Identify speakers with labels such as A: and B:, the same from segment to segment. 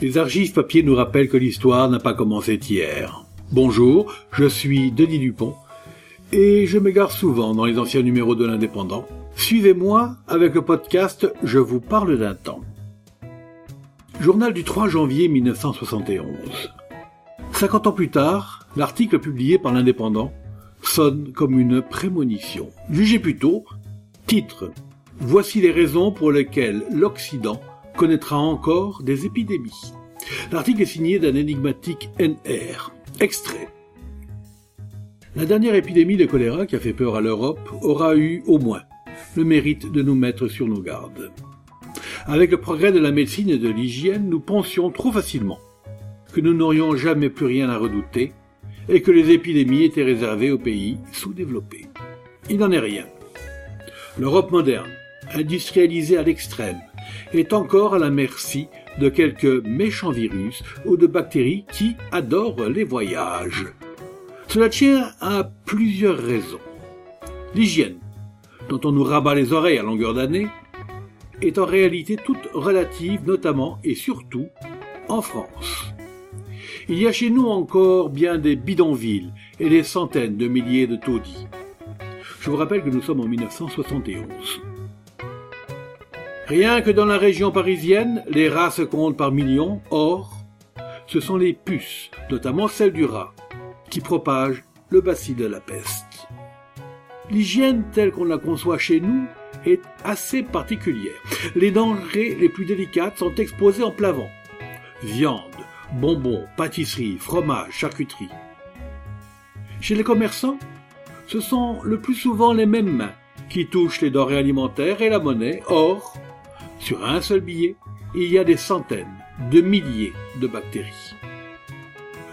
A: Les archives papier nous rappellent que l'histoire n'a pas commencé hier. Bonjour, je suis Denis Dupont et je m'égare souvent dans les anciens numéros de l'Indépendant. Suivez-moi avec le podcast Je vous parle d'un temps. Journal du 3 janvier 1971. 50 ans plus tard, l'article publié par l'Indépendant sonne comme une prémonition. Jugez plutôt, titre Voici les raisons pour lesquelles l'Occident connaîtra encore des épidémies. L'article est signé d'un énigmatique NR. Extrait. La dernière épidémie de choléra qui a fait peur à l'Europe aura eu, au moins, le mérite de nous mettre sur nos gardes. Avec le progrès de la médecine et de l'hygiène, nous pensions trop facilement que nous n'aurions jamais plus rien à redouter et que les épidémies étaient réservées aux pays sous-développés. Il n'en est rien. L'Europe moderne, industrialisée à l'extrême, est encore à la merci de quelques méchants virus ou de bactéries qui adorent les voyages. Cela tient à plusieurs raisons. L'hygiène, dont on nous rabat les oreilles à longueur d'année, est en réalité toute relative, notamment et surtout en France. Il y a chez nous encore bien des bidonvilles et des centaines de milliers de taudis. Je vous rappelle que nous sommes en 1971. Rien que dans la région parisienne, les rats se comptent par millions. Or, ce sont les puces, notamment celles du rat, qui propagent le bacille de la peste. L'hygiène telle qu'on la conçoit chez nous est assez particulière. Les denrées les plus délicates sont exposées en plein vent. Viande, bonbons, pâtisseries, fromage, charcuterie. Chez les commerçants, ce sont le plus souvent les mêmes mains qui touchent les denrées alimentaires et la monnaie. Or, sur un seul billet, il y a des centaines de milliers de bactéries.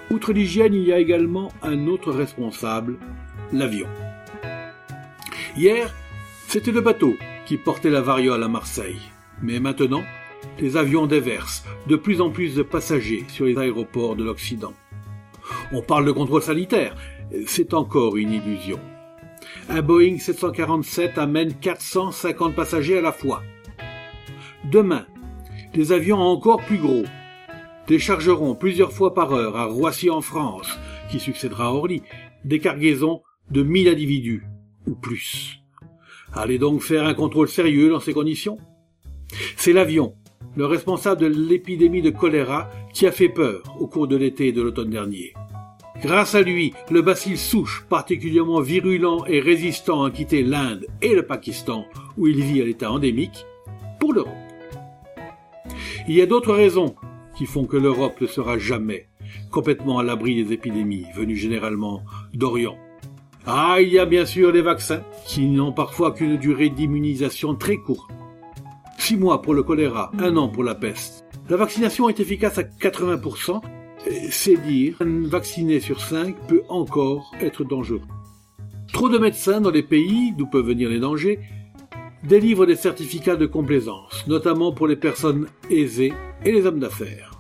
A: Outre l'hygiène, il y a également un autre responsable, l'avion. Hier, c'était le bateau qui portait la variole à Marseille. Mais maintenant, les avions déversent de plus en plus de passagers sur les aéroports de l'Occident. On parle de contrôle sanitaire, c'est encore une illusion. Un Boeing 747 amène 450 passagers à la fois. Demain, des avions encore plus gros déchargeront plusieurs fois par heure à Roissy en France, qui succédera à Orly, des cargaisons de 1000 individus ou plus. Allez donc faire un contrôle sérieux dans ces conditions C'est l'avion, le responsable de l'épidémie de choléra, qui a fait peur au cours de l'été et de l'automne dernier. Grâce à lui, le bacille souche, particulièrement virulent et résistant, a quitté l'Inde et le Pakistan, où il vit à l'état endémique, pour l'Europe. Il y a d'autres raisons qui font que l'Europe ne sera jamais complètement à l'abri des épidémies venues généralement d'Orient. Ah, il y a bien sûr les vaccins, qui n'ont parfois qu'une durée d'immunisation très courte. Six mois pour le choléra, un an pour la peste. La vaccination est efficace à 80%, c'est dire un vacciné sur cinq peut encore être dangereux. Trop de médecins dans les pays d'où peuvent venir les dangers délivre des certificats de complaisance, notamment pour les personnes aisées et les hommes d'affaires.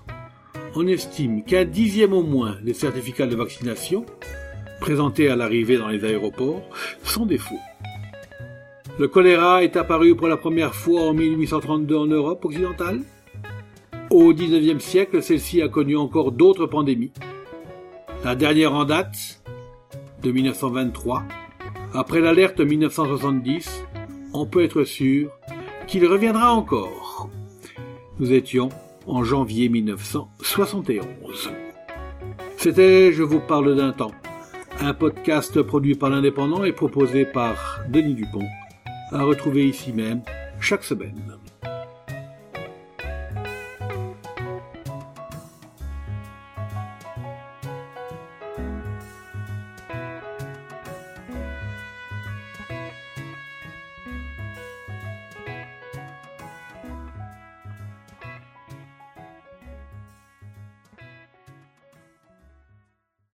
A: On estime qu'un dixième au moins des certificats de vaccination, présentés à l'arrivée dans les aéroports, sont des faux. Le choléra est apparu pour la première fois en 1832 en Europe occidentale. Au XIXe siècle, celle-ci a connu encore d'autres pandémies. La dernière en date, de 1923, après l'alerte 1970, on peut être sûr qu'il reviendra encore. Nous étions en janvier 1971. C'était Je vous parle d'un temps, un podcast produit par l'Indépendant et proposé par Denis Dupont, à retrouver ici même chaque semaine.